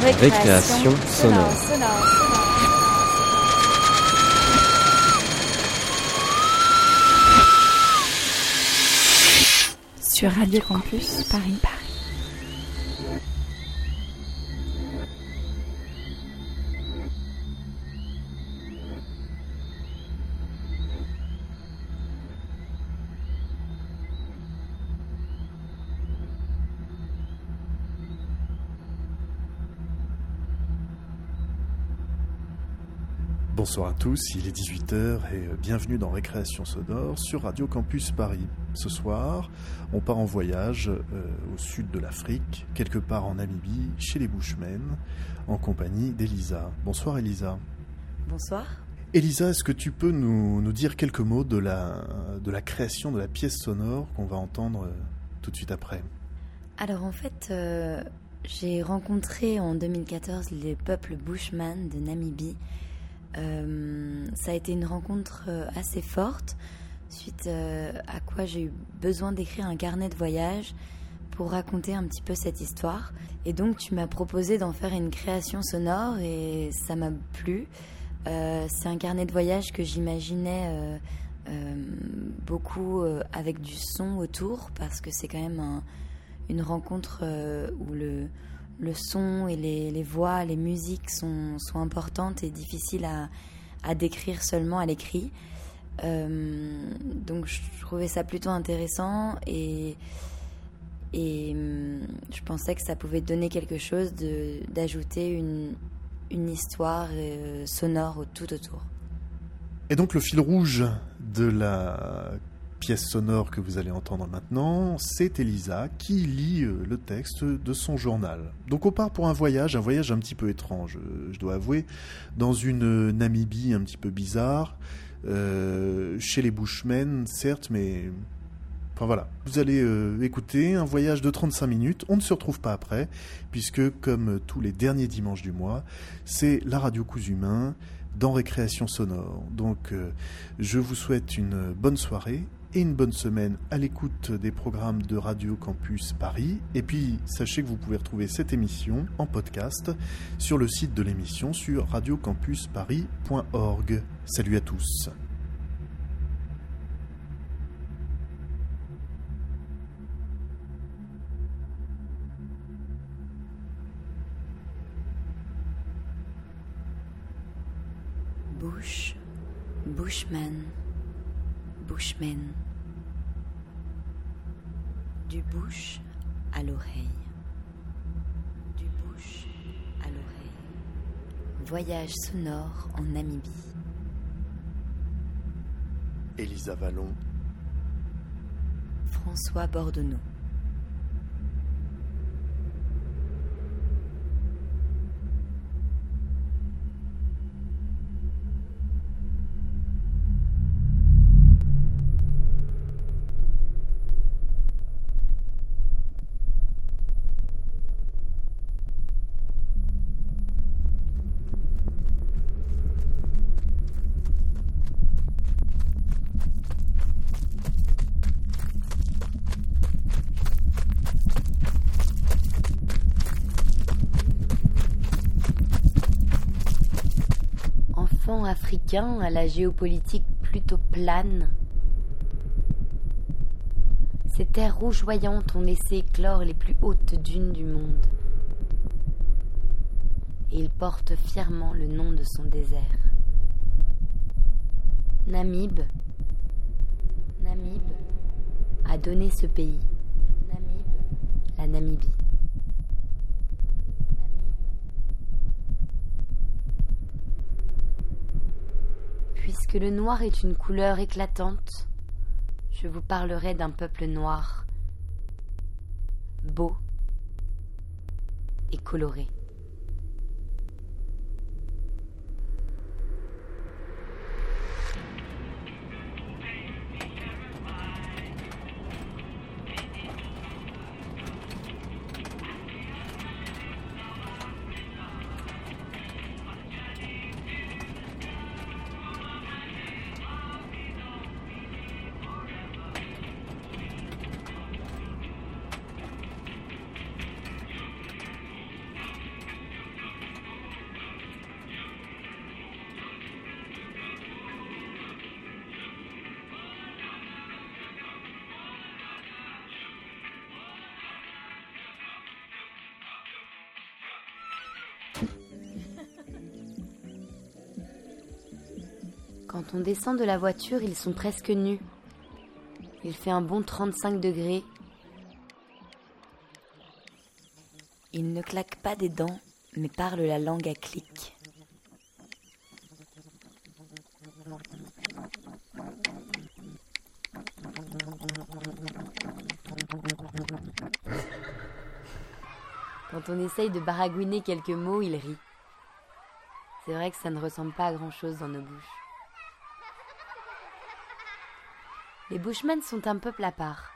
Récréation, sonore. Sur Radio Campus Paris Paris. Bonsoir à tous, il est 18h et bienvenue dans Récréation Sonore sur Radio Campus Paris. Ce soir, on part en voyage euh, au sud de l'Afrique, quelque part en Namibie, chez les Bushmen, en compagnie d'Elisa. Bonsoir Elisa. Bonsoir. Elisa, est-ce que tu peux nous, nous, dire quelques mots de la, de la création de la pièce sonore qu'on va entendre euh, tout de suite après? Alors en fait, euh, j'ai rencontré en 2014 les peuples Bushman de Namibie euh, ça a été une rencontre euh, assez forte, suite euh, à quoi j'ai eu besoin d'écrire un carnet de voyage pour raconter un petit peu cette histoire. Et donc tu m'as proposé d'en faire une création sonore et ça m'a plu. c'est un carnet de voyage que j'imaginais beaucoup avec du son autour parce que c'est quand même une rencontre où le, le son et les, voix, les musiques sont, sont, importantes et difficiles à, à décrire seulement à l'écrit. Euh, donc je trouvais ça plutôt intéressant et, et hum, je pensais que ça pouvait donner quelque chose d'ajouter une, une histoire euh, sonore tout autour. Et donc le fil rouge de la pièce sonore que vous allez entendre maintenant, c'est Elisa qui lit euh, le texte de son journal. Donc on part pour un voyage, un voyage un petit peu étrange, euh, je dois avouer, dans une Namibie un petit peu bizarre, euh, chez les Bushmen, certes, mais... Enfin voilà, vous allez écouter un voyage de 35 minutes, on ne se retrouve pas après, puisque comme tous les derniers dimanches du mois, c'est la radio Cousumain dans Récréation Sonore. Donc je vous souhaite une bonne soirée et une bonne semaine à l'écoute des programmes de Radio Campus Paris. Et puis, sachez que vous pouvez retrouver cette émission en podcast sur le site de l'émission sur radiocampusparis.org. Salut à tous. Bush, Bushman. Bushman. Du bouche à l'oreille. Du bouche à l'oreille. Voyage sonore en Namibie. Elisa Vallon. François Bordonneau. À la géopolitique plutôt plane. Ces terres rougeoyantes ont laissé éclore les plus hautes dunes du monde. Et il porte fièrement le nom de son désert. Namib, Namib a donné ce pays, Namib, la Namibie. Puisque le noir est une couleur éclatante, je vous parlerai d'un peuple noir, beau et coloré. Quand on descend de la voiture, ils sont presque nus. Il fait un bon 35 degrés. Ils ne claquent pas des dents, mais parlent la langue à clics. Quand on essaye de baragouiner quelques mots, ils rient. C'est vrai que ça ne ressemble pas à grand-chose dans nos bouches. Les Bushmen sont un peuple à part.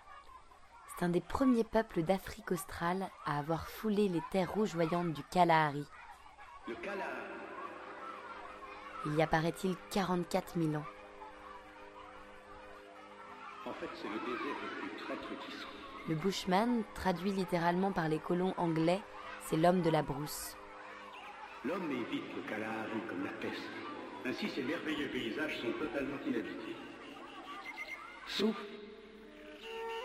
C'est un des premiers peuples d'Afrique australe à avoir foulé les terres rougeoyantes du Kalahari. Il y a, paraît-il, 44 000 ans? En fait, c'est le désert le plus traître qui soit. Le bushman, traduit littéralement par les colons anglais, c'est l'homme de la brousse. L'homme évite le Kalahari comme la peste. Ainsi, ces merveilleux paysages sont totalement inhabités. Sauf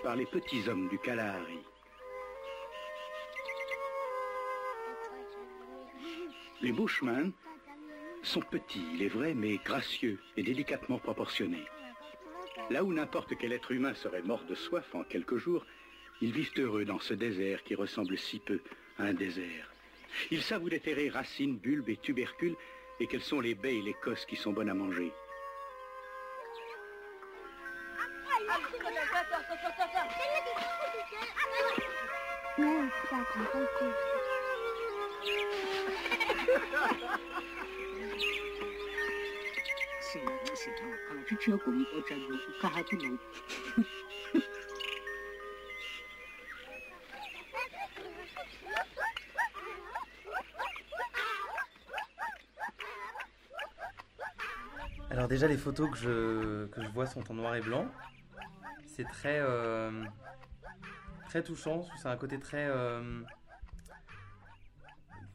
par les petits hommes du Kalahari. Les Bushmen sont petits, il est vrai, mais gracieux et délicatement proportionnés. Là où n'importe quel être humain serait mort de soif en quelques jours, ils vivent heureux dans ce désert qui ressemble si peu à un désert. Ils savent où déterrer racines, bulbes et tubercules et quelles sont les baies et les cosses qui sont bonnes à manger. Alors déjà les photos que je, que je vois sont en noir et blanc. C'est très euh, très touchant. C'est un côté très euh,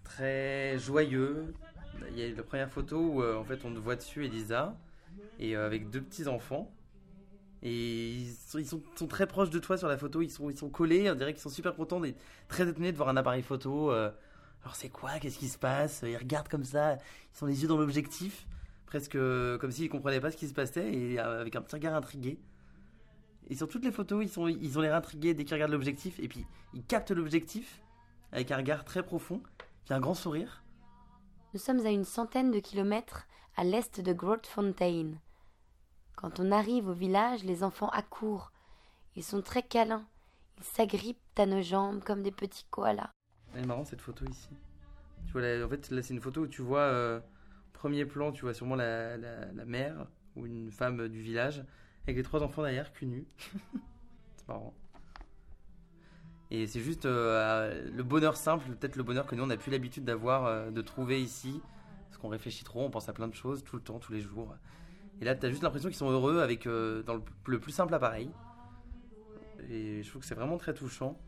très joyeux. Il y a la première photo où euh, en fait on voit dessus Elisa et avec deux petits enfants. Et ils, sont, très proches de toi sur la photo. Ils sont ils sont collés. On dirait qu'ils sont super contents et très étonnés de voir un appareil photo. alors c'est quoi? Qu'est-ce qui se passe? Ils regardent comme ça. Ils sont les yeux dans l'objectif presque comme s'ils comprenaient pas ce qui se passait et avec un petit regard intrigué. Et sur toutes les photos, ils, sont, ils ont l'air intrigués dès qu'ils regardent l'objectif et puis ils captent l'objectif avec un regard très profond, puis un grand sourire. Nous sommes à une centaine de kilomètres à l'est de Grootfontein. Quand on arrive au village, les enfants accourent. Ils sont très câlins. Ils s'agrippent à nos jambes comme des petits koalas. Elle est marrant cette photo ici. Tu vois, là, en fait, là c'est une photo où tu vois, euh, premier plan, tu vois sûrement la, la, la mère ou une femme du village avec les trois enfants derrière, cul nus. c'est marrant. Et c'est juste euh, le bonheur simple, peut-être le bonheur que nous on n'a plus l'habitude d'avoir, euh, de trouver ici. Parce qu'on réfléchit trop, on pense à plein de choses tout le temps, tous les jours. Et là, tu as juste l'impression qu'ils sont heureux avec euh, dans le, le plus simple appareil. Et je trouve que c'est vraiment très touchant.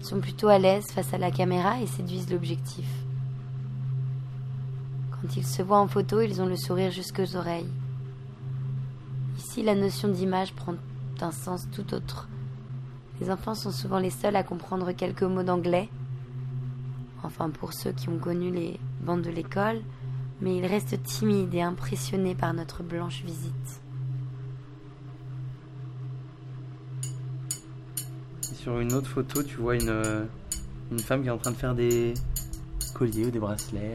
Ils sont plutôt à l'aise face à la caméra et séduisent l'objectif. Quand ils se voient en photo, ils ont le sourire jusqu'aux oreilles. Ici, la notion d'image prend un sens tout autre. Les enfants sont souvent les seuls à comprendre quelques mots d'anglais. Enfin, pour ceux qui ont connu les bandes de l'école, mais ils restent timides et impressionnés par notre blanche visite. Sur une autre photo, tu vois une, euh, une femme qui est en train de faire des colliers ou des bracelets.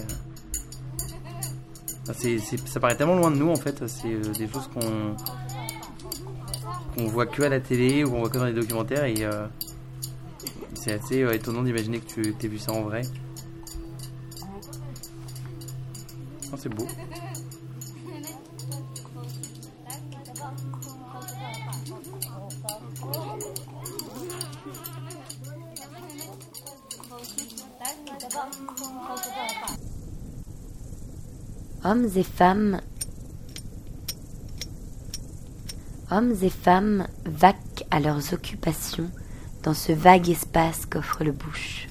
Ça paraît tellement loin de nous en fait. C'est euh, des choses qu'on voit que à la télé ou qu'on voit que dans les documentaires et euh, c'est assez étonnant d'imaginer que tu aies vu ça en vrai. Hommes et femmes. Hommes et femmes vaquent à leurs occupations dans ce vague espace qu'offre le bush.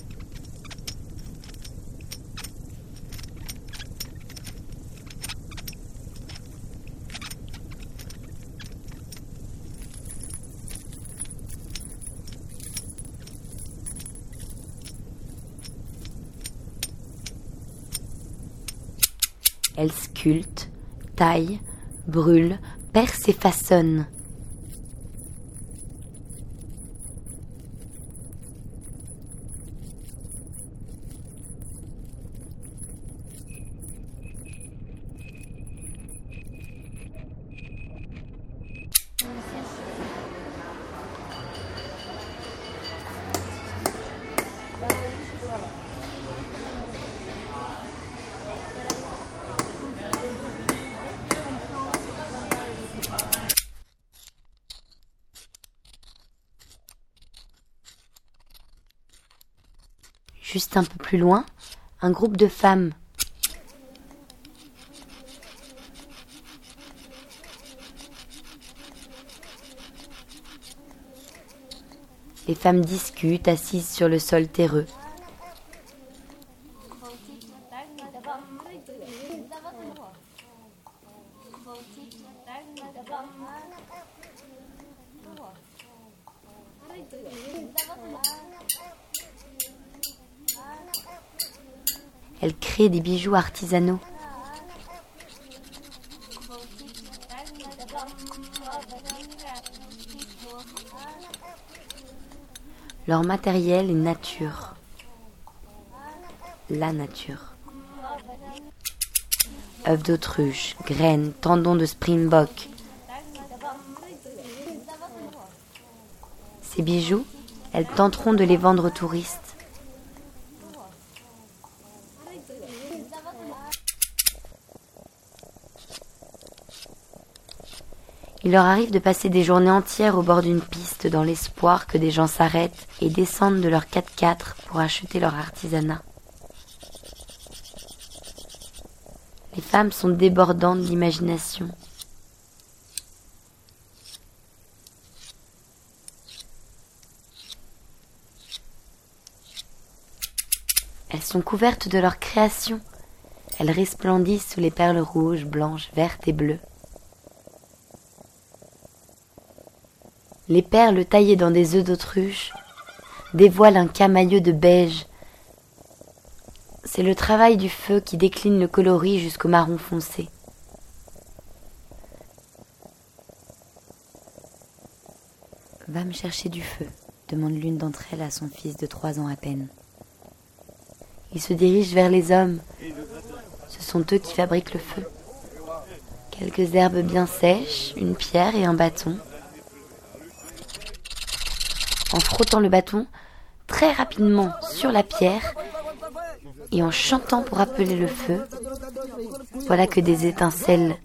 Elle sculpte, taille, brûle, perce et façonne. Un peu plus loin, un groupe de femmes. Les femmes discutent assises sur le sol terreux. Des bijoux artisanaux. Leur matériel est nature. La nature. œufs d'autruche, graines, tendons de springbok. Ces bijoux, elles tenteront de les vendre aux touristes. Il leur arrive de passer des journées entières au bord d'une piste dans l'espoir que des gens s'arrêtent et descendent de leur 4x4 pour acheter leur artisanat. Les femmes sont débordantes d'imagination. Elles sont couvertes de leur création. Elles resplendissent sous les perles rouges, blanches, vertes et bleues. Les perles taillées dans des œufs d'autruche dévoilent un camailleux de beige. C'est le travail du feu qui décline le coloris jusqu'au marron foncé. Va me chercher du feu, demande l'une d'entre elles à son fils de trois ans à peine. Il se dirige vers les hommes. Ce sont eux qui fabriquent le feu. Quelques herbes bien sèches, une pierre et un bâton en frottant le bâton très rapidement sur la pierre et en chantant pour appeler le feu, voilà que des étincelles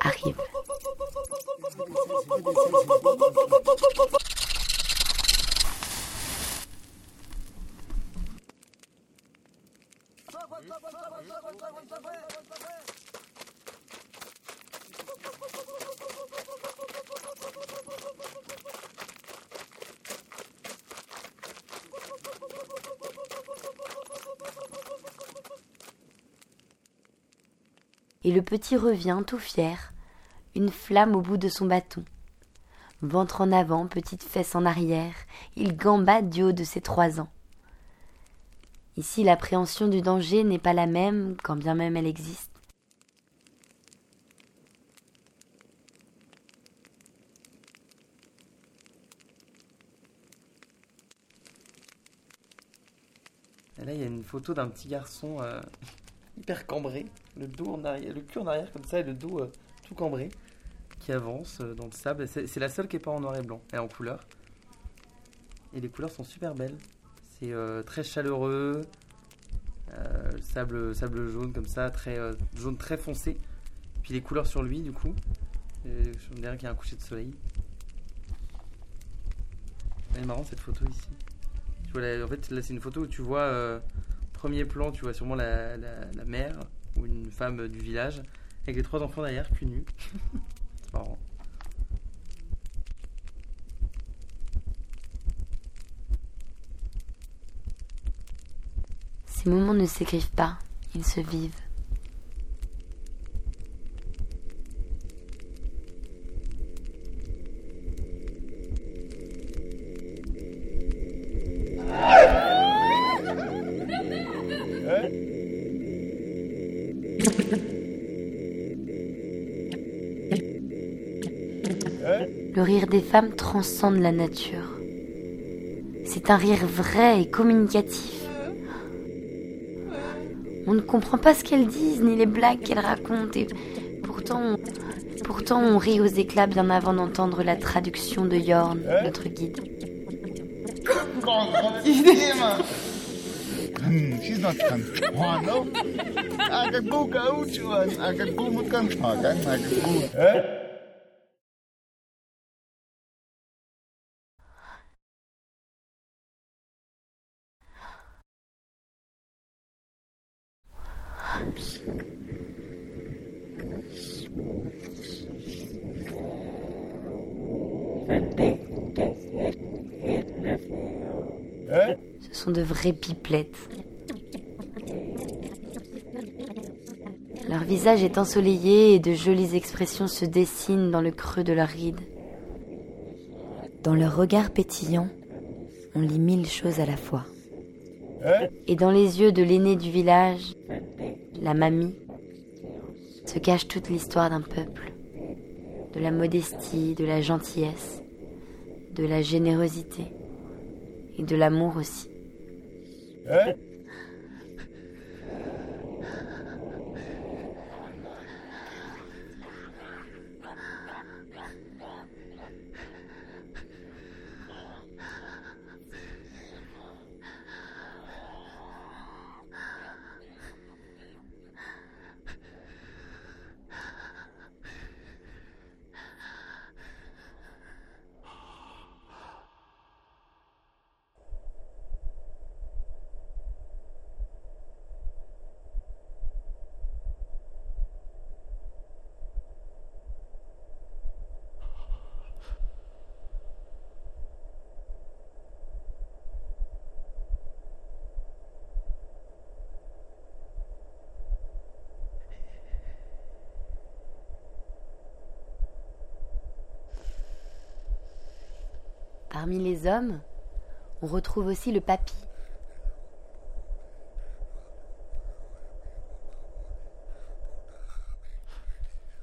arrivent. Et le petit revient tout fier, une flamme au bout de son bâton. Ventre en avant, petite fesse en arrière, il gambade du haut de ses trois ans. Ici l'appréhension du danger n'est pas la même, quand bien même elle existe. là, il y a une photo d'un petit garçon euh, hyper cambré, le dos en arrière, le cul en arrière comme ça et le dos euh, tout cambré, qui avance euh, dans le sable. C'est la seule qui est pas en noir et blanc, elle est en couleur. Et les couleurs sont super belles. C'est euh, très chaleureux, sable, sable jaune comme ça, très jaune très foncé. Puis les couleurs sur lui du coup. je me dirais qu'il y a un coucher de soleil. Elle est marrant cette photo ici. Tu vois, en fait, là c'est une photo où tu vois Premier plan, tu vois sûrement la, la, mère ou une femme du village avec les trois enfants derrière, cul nu. C'est marrant. Ces moments ne s'écrivent pas, ils se vivent. Le rire des femmes transcende la nature. C'est un rire vrai et communicatif. On ne comprend pas ce qu'elles disent, ni les blagues qu'elles racontent, et pourtant pourtant on rit aux éclats bien avant d'entendre la traduction de Yorn, notre guide. Hmm, she's not. Eh? Ce sont de vraies pipelettes. Visage est ensoleillé et de jolies expressions se dessinent dans le creux de leurs rides. Dans leur regard pétillant, on lit mille choses à la fois. Et dans les yeux de l'aîné du village, la mamie, se cache toute l'histoire d'un peuple, de la modestie, de la gentillesse, de la générosité et de l'amour aussi. Parmi les hommes, on retrouve aussi le papy.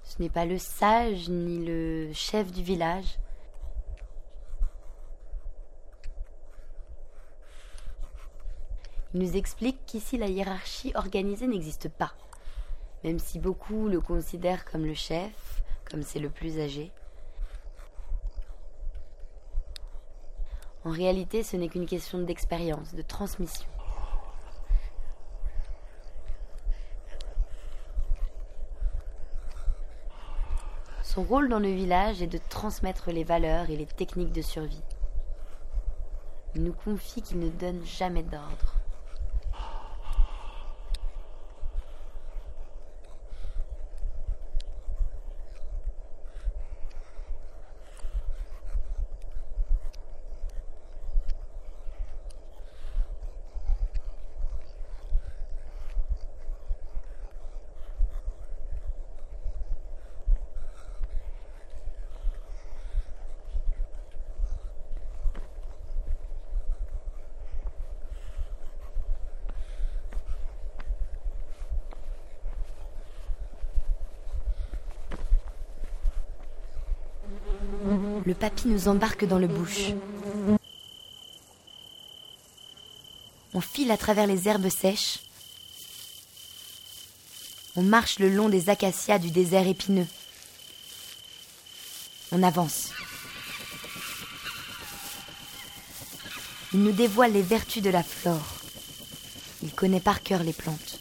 Ce n'est pas le sage ni le chef du village. Il nous explique qu'ici la hiérarchie organisée n'existe pas, même si beaucoup le considèrent comme le chef, comme c'est le plus âgé. En réalité, ce n'est qu'une question d'expérience, de transmission. Son rôle dans le village est de transmettre les valeurs et les techniques de survie. Il nous confie qu'il ne donne jamais d'ordre. Le papy nous embarque dans le bush. On file à travers les herbes sèches. On marche le long des acacias du désert épineux. On avance. Il nous dévoile les vertus de la flore. Il connaît par cœur les plantes.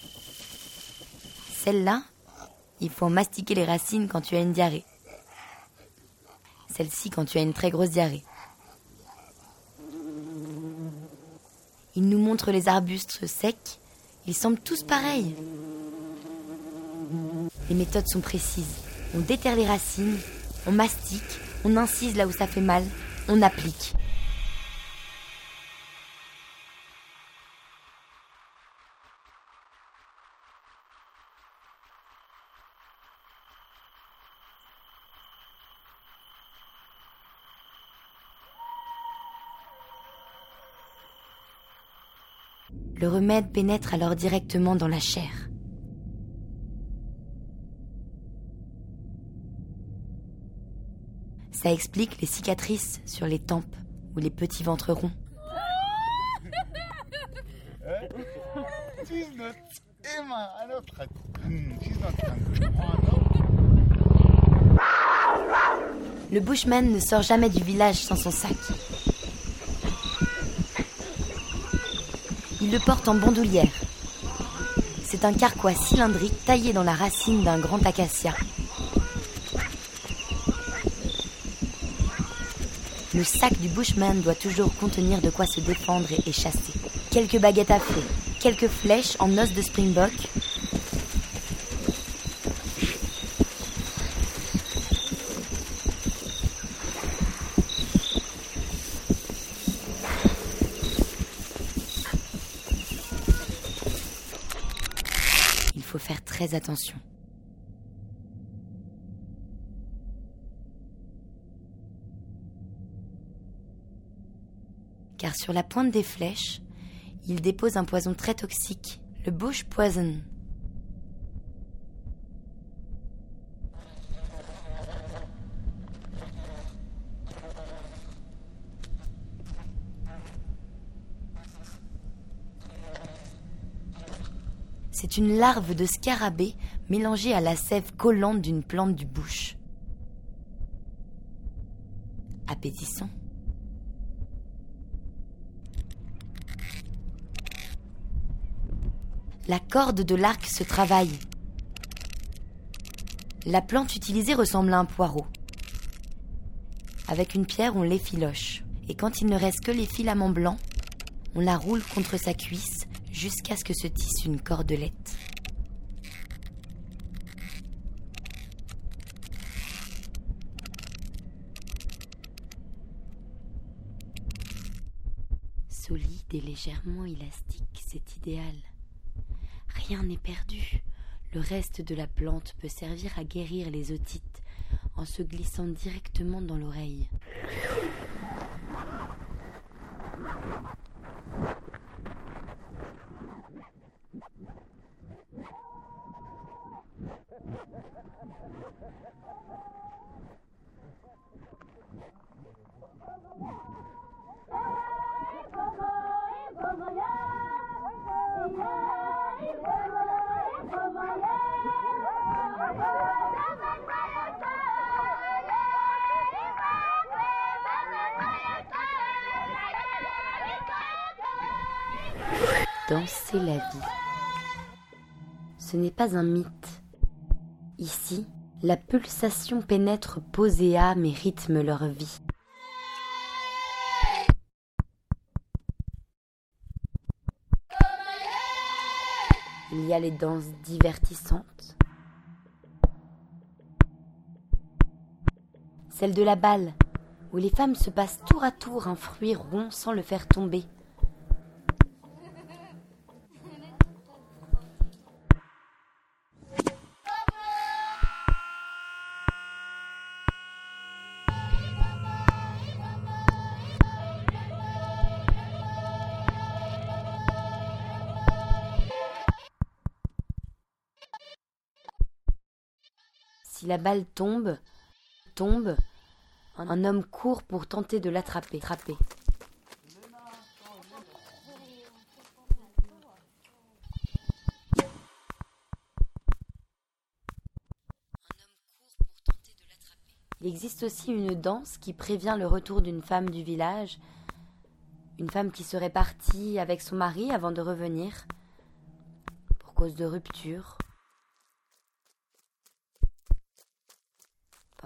Celle-là, il faut en mastiquer les racines quand tu as une diarrhée. Celle-ci quand tu as une très grosse diarrhée. Il nous montre les arbustes secs. Ils semblent tous pareils. Les méthodes sont précises. On déterre les racines, on mastique, on incise là où ça fait mal, on applique. Le pénètre alors directement dans la chair. Ça explique les cicatrices sur les tempes ou les petits ventres ronds. Le bushman ne sort jamais du village sans son sac. Il le porte en bandoulière. C'est un carquois cylindrique taillé dans la racine d'un grand acacia. Le sac du bushman doit toujours contenir de quoi se défendre et, chasser. Quelques baguettes à feu, quelques flèches en os de springbok, il faut faire attention. Car sur la pointe des flèches, il dépose un poison très toxique, le bush poison. C'est une larve de scarabée mélangée à la sève collante d'une plante du bush. Appétissant. La corde de l'arc se travaille. La plante utilisée ressemble à un poireau. Avec une pierre, on l'effiloche. Et quand il ne reste que les filaments blancs, on la roule contre sa cuisse jusqu'à ce que se tisse une cordelette. Solide et légèrement élastique, c'est idéal. Rien n'est perdu. Le reste de la plante peut servir à guérir les otites en se glissant directement dans l'oreille. Danser la vie. Ce n'est pas un mythe. Ici, la pulsation pénètre peau et âme et rythme leur vie. Il y a les danses divertissantes. Celle de la balle, où les femmes se passent tour à tour un fruit rond sans le faire tomber. Si la balle tombe, tombe, un homme court pour tenter de l'attraper. Attraper. Il existe aussi une danse qui prévient le retour d'une femme du village, une femme qui serait partie avec son mari avant de revenir, pour cause de rupture,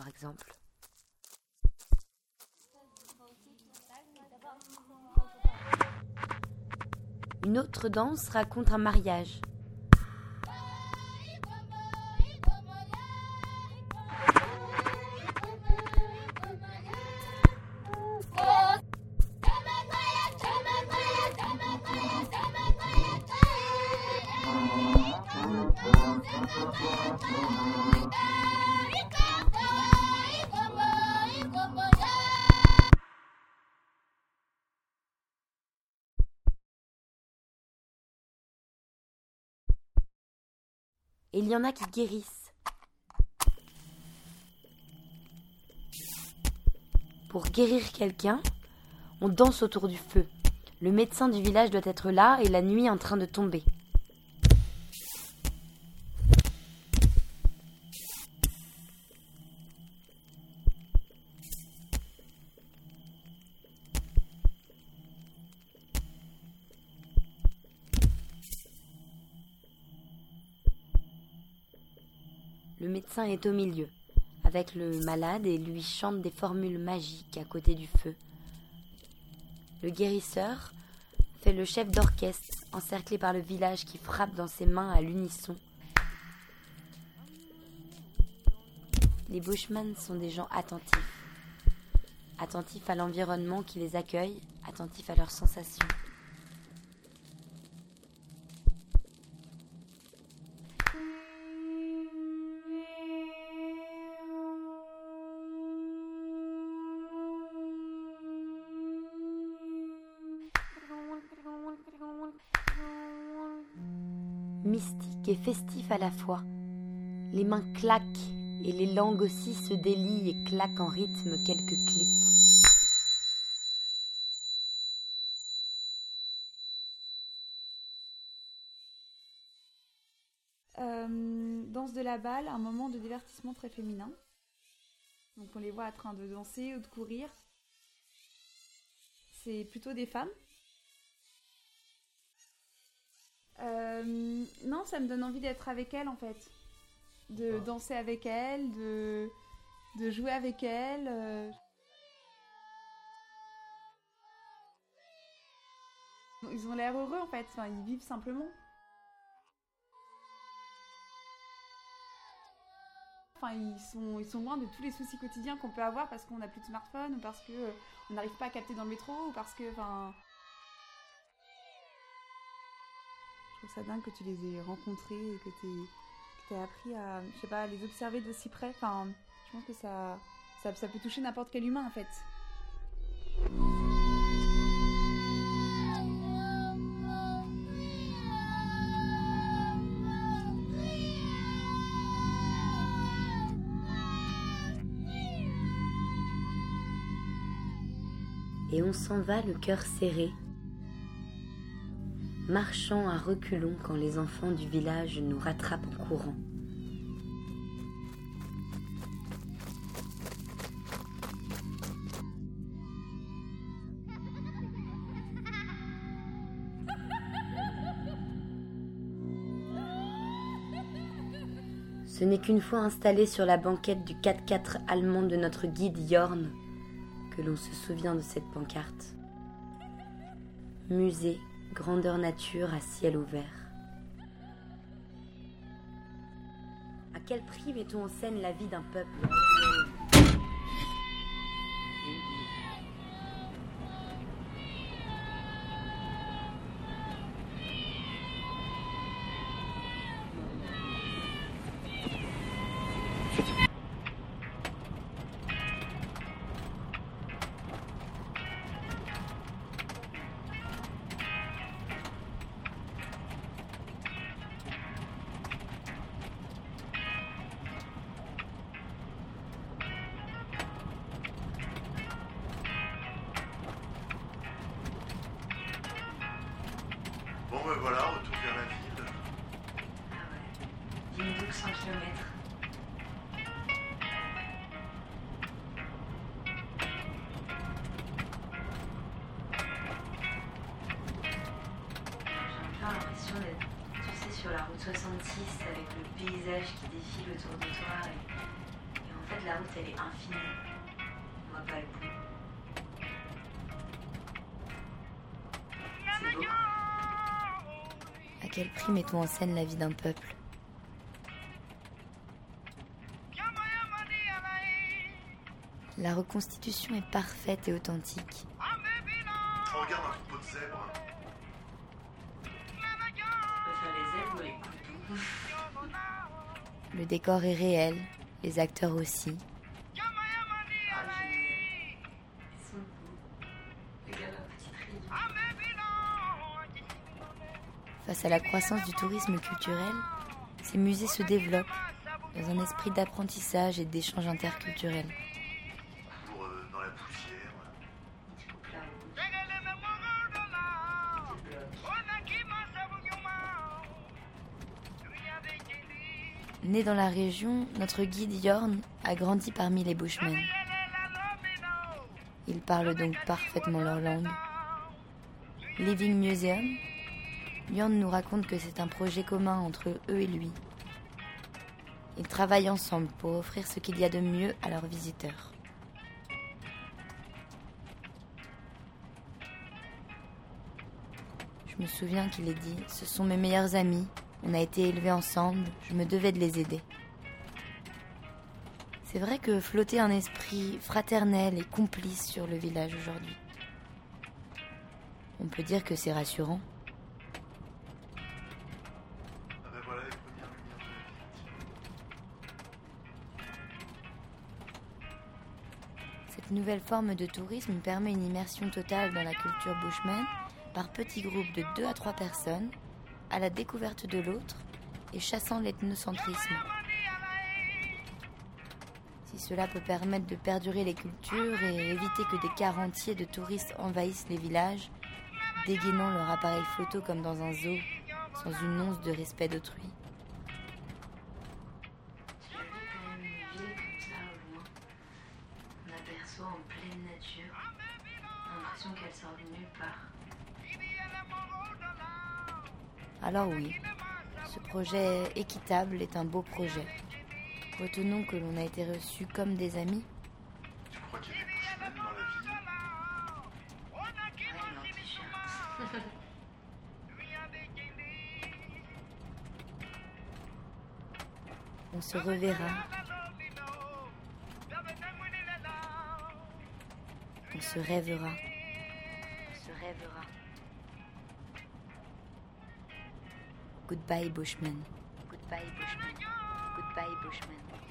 par Une autre danse raconte un mariage. Y en a qui guérissent. Pour guérir quelqu'un, on danse autour du feu. Le médecin du village doit être là et la nuit en train de tomber. Médecin est au milieu, avec le malade et lui chante des formules magiques à côté du feu. Le guérisseur fait le chef d'orchestre, encerclé par le village qui frappe dans ses mains à l'unisson. Les Bushmen sont des gens attentifs. Attentifs à l'environnement qui les accueille, attentifs à leurs sensations. Festif à la fois. Les mains claquent et les langues aussi se délient et claquent en rythme quelques clics. Euh, danse de la balle, un moment de divertissement très féminin. Donc on les voit en train de danser ou de courir. C'est plutôt des femmes. Euh, non, ça me donne envie d'être avec elles en fait. De danser avec elles, de, de jouer avec elles. euh. Ils ont l'air heureux en fait, enfin, ils vivent simplement. Enfin, ils sont, ils sont loin de tous les soucis quotidiens qu'on peut avoir parce qu'on n'a plus de smartphone ou parce que euh, on n'arrive pas à capter dans le métro ou parce que, enfin, trouve ça dingue que tu les aies rencontrés et que tu aies appris à, je sais pas, les observer de si près. Enfin, je pense que ça, ça, ça peut toucher n'importe quel humain en fait. Et on s'en va le cœur serré, marchant à reculons quand les enfants du village nous rattrapent en courant. Ce n'est qu'une fois installé sur la banquette du 4x4 allemand de notre guide Yorn que l'on se souvient de cette pancarte. Musée, grandeur nature à ciel ouvert. À quel prix mettons en scène la vie d'un peuple? Voilà, retour vers la ville. D'une boucle 100 km. Quel prix mettons en scène la vie d'un peuple La reconstitution est parfaite et authentique. Regarde un de. Le décor est réel, les acteurs aussi. Face à la croissance du tourisme culturel, ces musées se développent dans un esprit d'apprentissage et d'échange interculturel. Euh. Né dans la région, notre guide Yorn a grandi parmi les Bushmen. Il parle donc parfaitement leur langue. Living Museum, Yorn nous raconte que c'est un projet commun entre eux et lui. Ils travaillent ensemble pour offrir ce qu'il y a de mieux à leurs visiteurs. Je me souviens qu'il ait dit Ce sont mes meilleurs amis, on a été élevés ensemble, je me devais de les aider. C'est vrai que flottait un esprit fraternel et complice sur le village aujourd'hui. On peut dire que c'est rassurant. Cette nouvelle forme de tourisme permet une immersion totale dans la culture bushman par petits groupes de 2 à 3 personnes, à la découverte de l'autre et chassant l'ethnocentrisme. Si cela peut permettre de perdurer les cultures et éviter que des quarts entiers de touristes envahissent les villages, dégainant leur appareil photo comme dans un zoo, sans une once de respect d'autrui. Sort de nulle part. Alors oui, ce projet équitable est un beau projet. Retenons que l'on a été reçus comme des amis. Tu crois qu'il y a des bushmen dans la ville On se reverra. On se rêvera. Goodbye Bushman. Goodbye Bushman. Goodbye Bushman.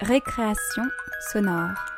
Récréation sonore.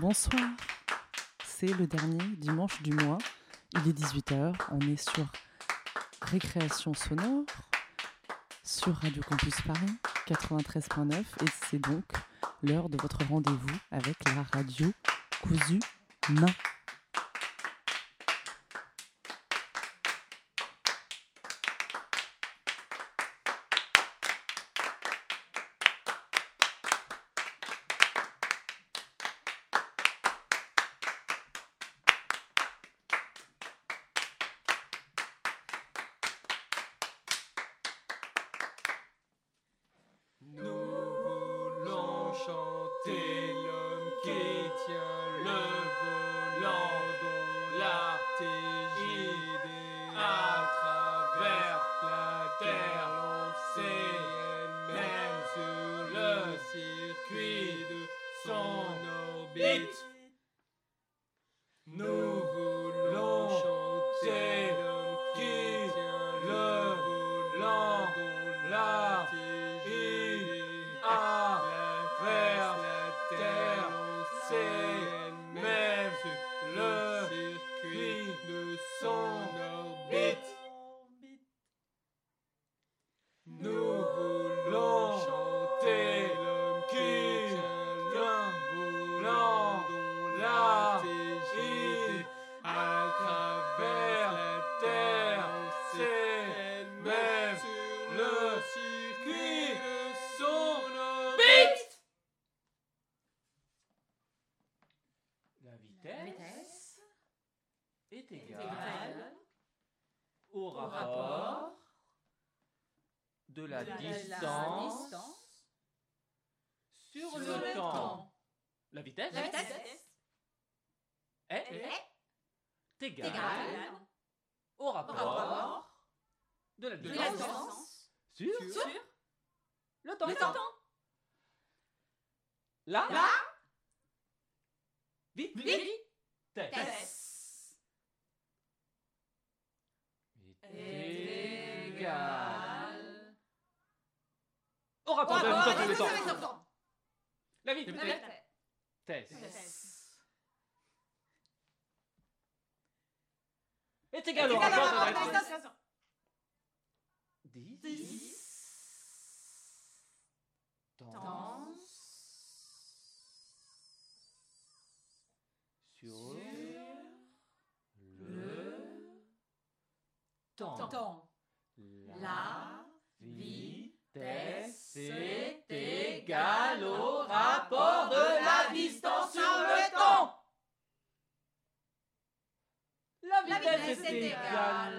Bonsoir. C'est le dernier dimanche du mois. Il est 18h. On est sur Récréation sonore sur Radio Campus Paris 93.9 et c'est donc l'heure de votre rendez-vous avec la radio Cousu Main. la, ti, i, di, a. est égal au rapport de la Yeah.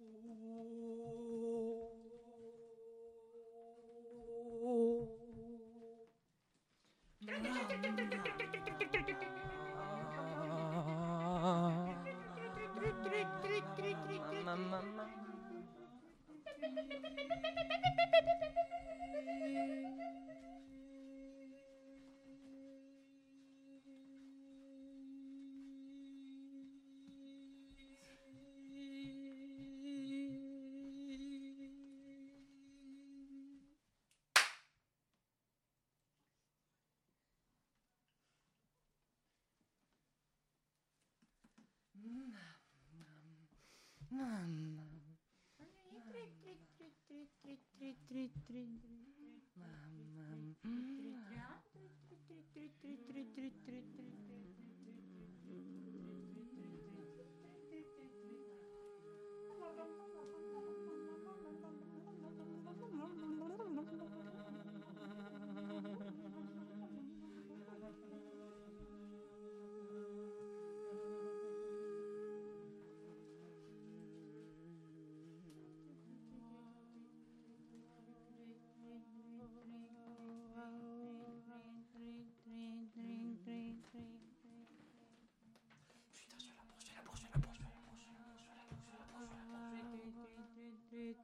Ooh. Три-три-три-три-три-три-три-три.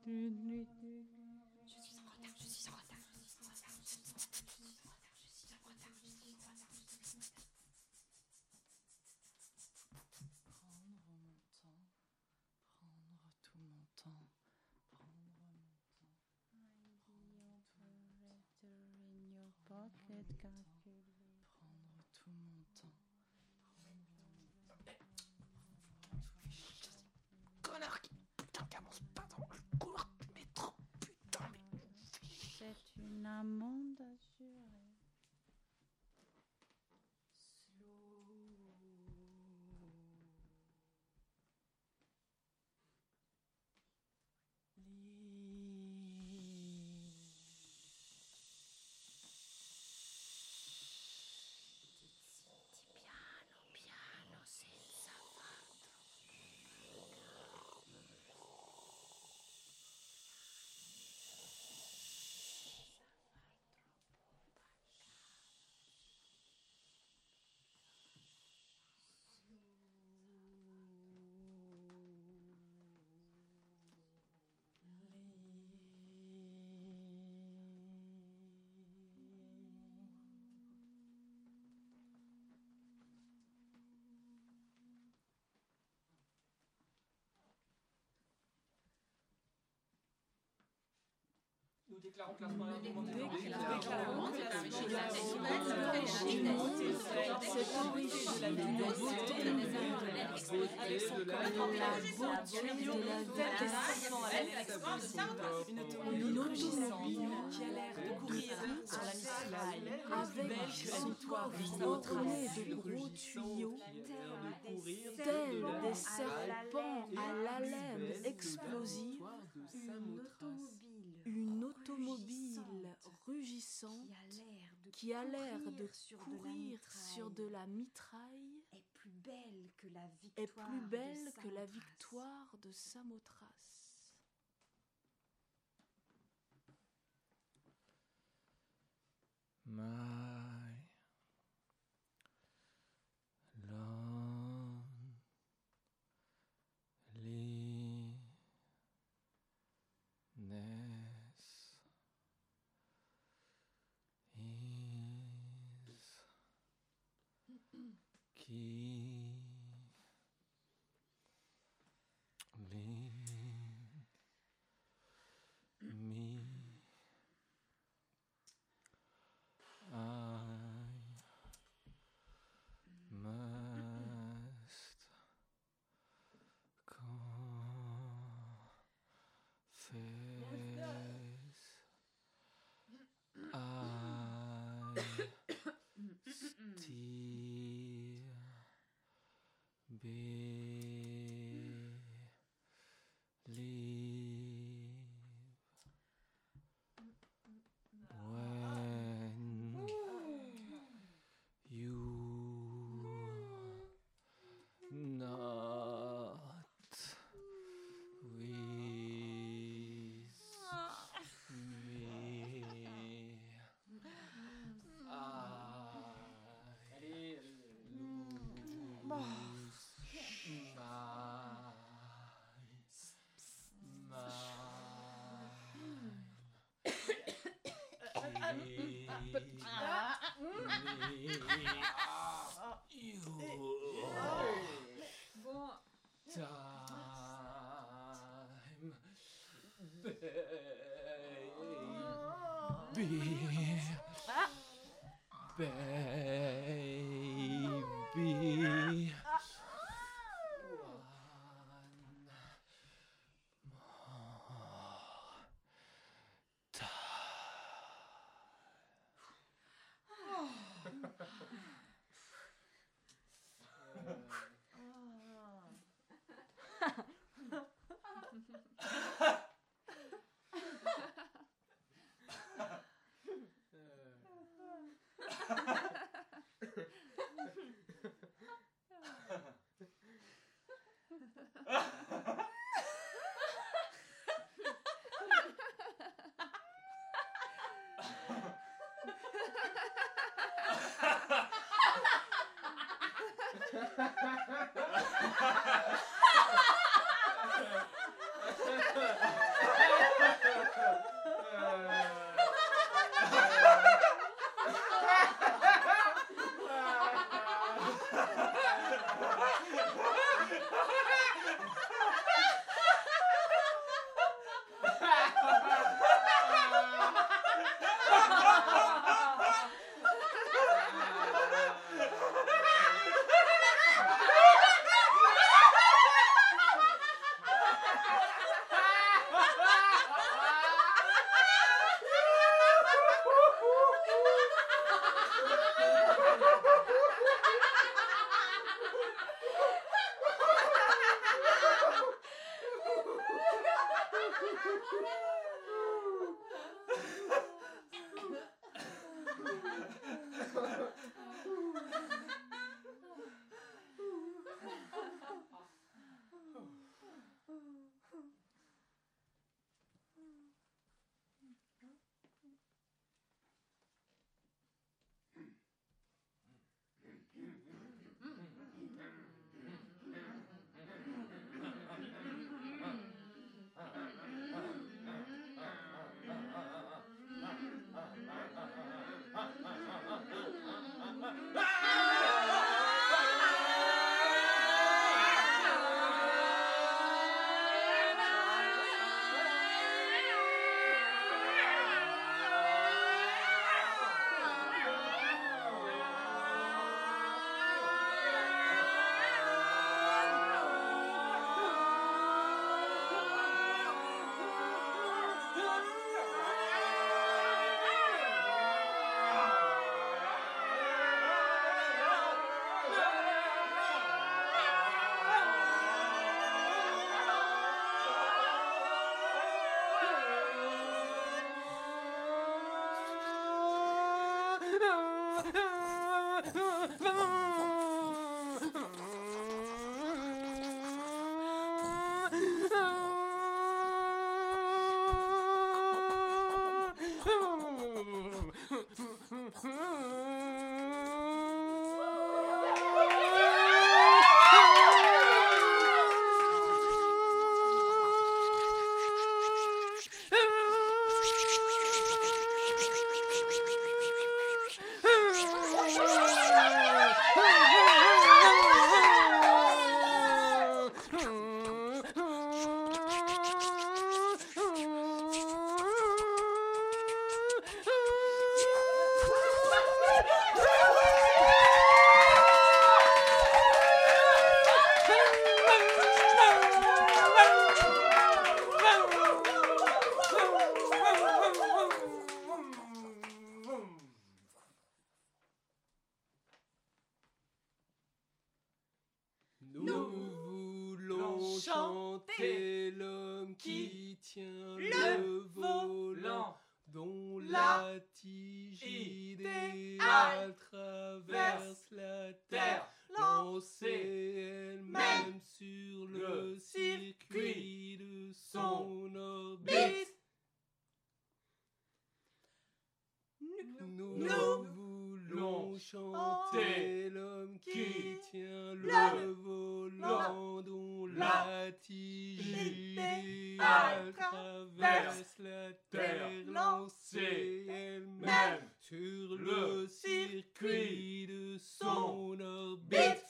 Bourse. Je suis en retard, je suis en retard, je suis en retard, je suis en retard, je suis en retard, je suis en retard, je suis en retard, je suis en retard. Prendre mon temps, prendre tout mon temps, prendre mon temps. Prendre tout mon amo. Nous déclarons classement qui a l'air de courir sur la mitraille avec son toit orné de gros tuyaux, tels des serpents à l'haleine explosive, une automobile rugissante qui a l'air de courir sur de la mitraille est plus belle que la est victoire. plus de belle que la Samothrace. victoire Ki le volant dont la tige traverse la terre lancée même elle-même sur le circuit de son orbite.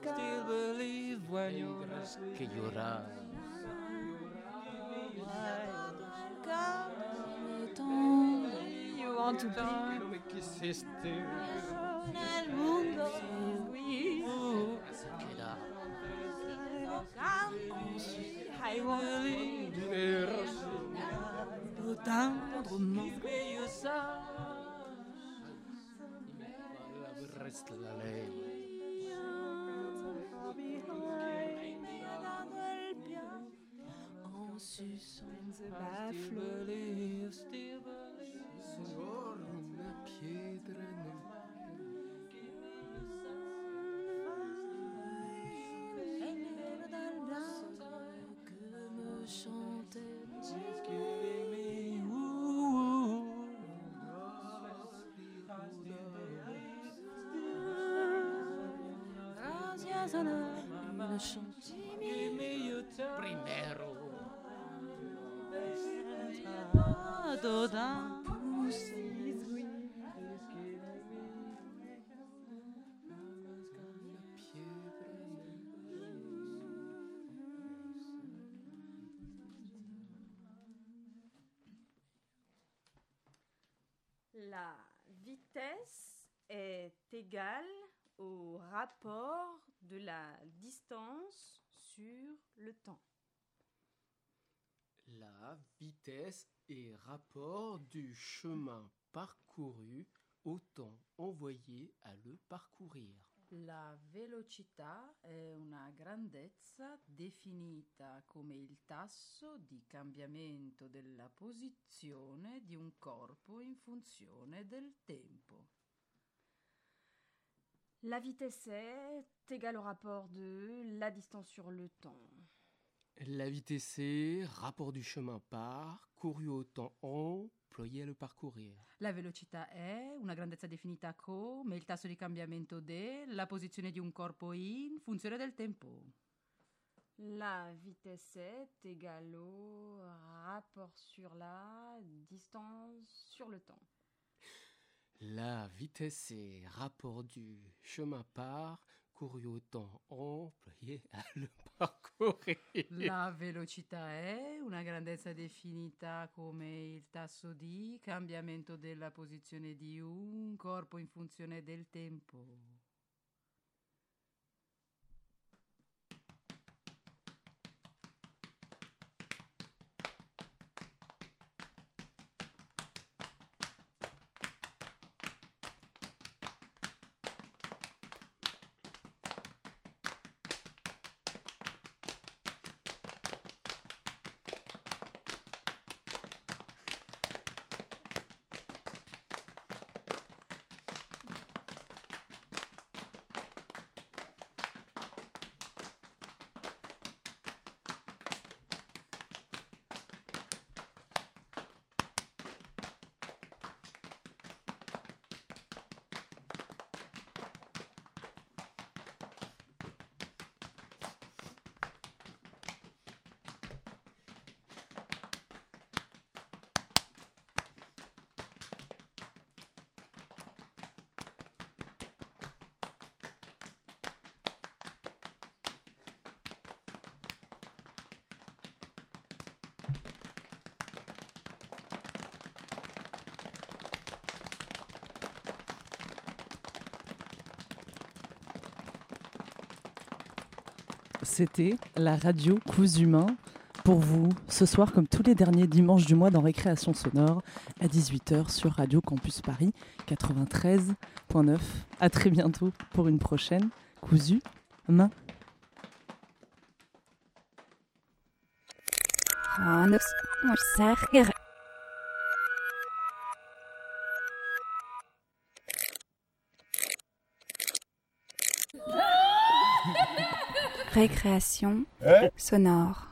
Still believe when you're Que llorar. You want to be no me quisiste. en el mundo. Oui. Queda. I want to be tendrement. Reste la ley. behind me another en sus when the baffle leaves still una piedra est égale au rapport de la distance sur le temps. La vitesse est rapport du chemin parcouru, autant envoyé à le parcourir. La velocità è una grandezza definita come il tasso di cambiamento della posizione di un corpo in funzione del tempo. La vitesse est égale au rapport de la distance sur le temps. La vitesse est rapport du chemin parcouru au temps employé à le parcourir. La velocità è una grandezza definita come il tasso di cambiamento della posizione di un corpo in funzione del tempo. La vitesse est égale au rapport sur la distance sur le temps. La vitesse est rapport du chemin parcouru au temps employé à le parcourir. La velocità è una grandezza definita come il tasso di cambiamento della posizione di un corpo in funzione del tempo. C'était la radio Coups Humains pour vous ce soir, comme tous les derniers dimanches du mois, dans Récréation Sonore à 18h sur Radio Campus Paris 93.9. À très bientôt pour une prochaine Cousu Main. Hanus Récréation sonore.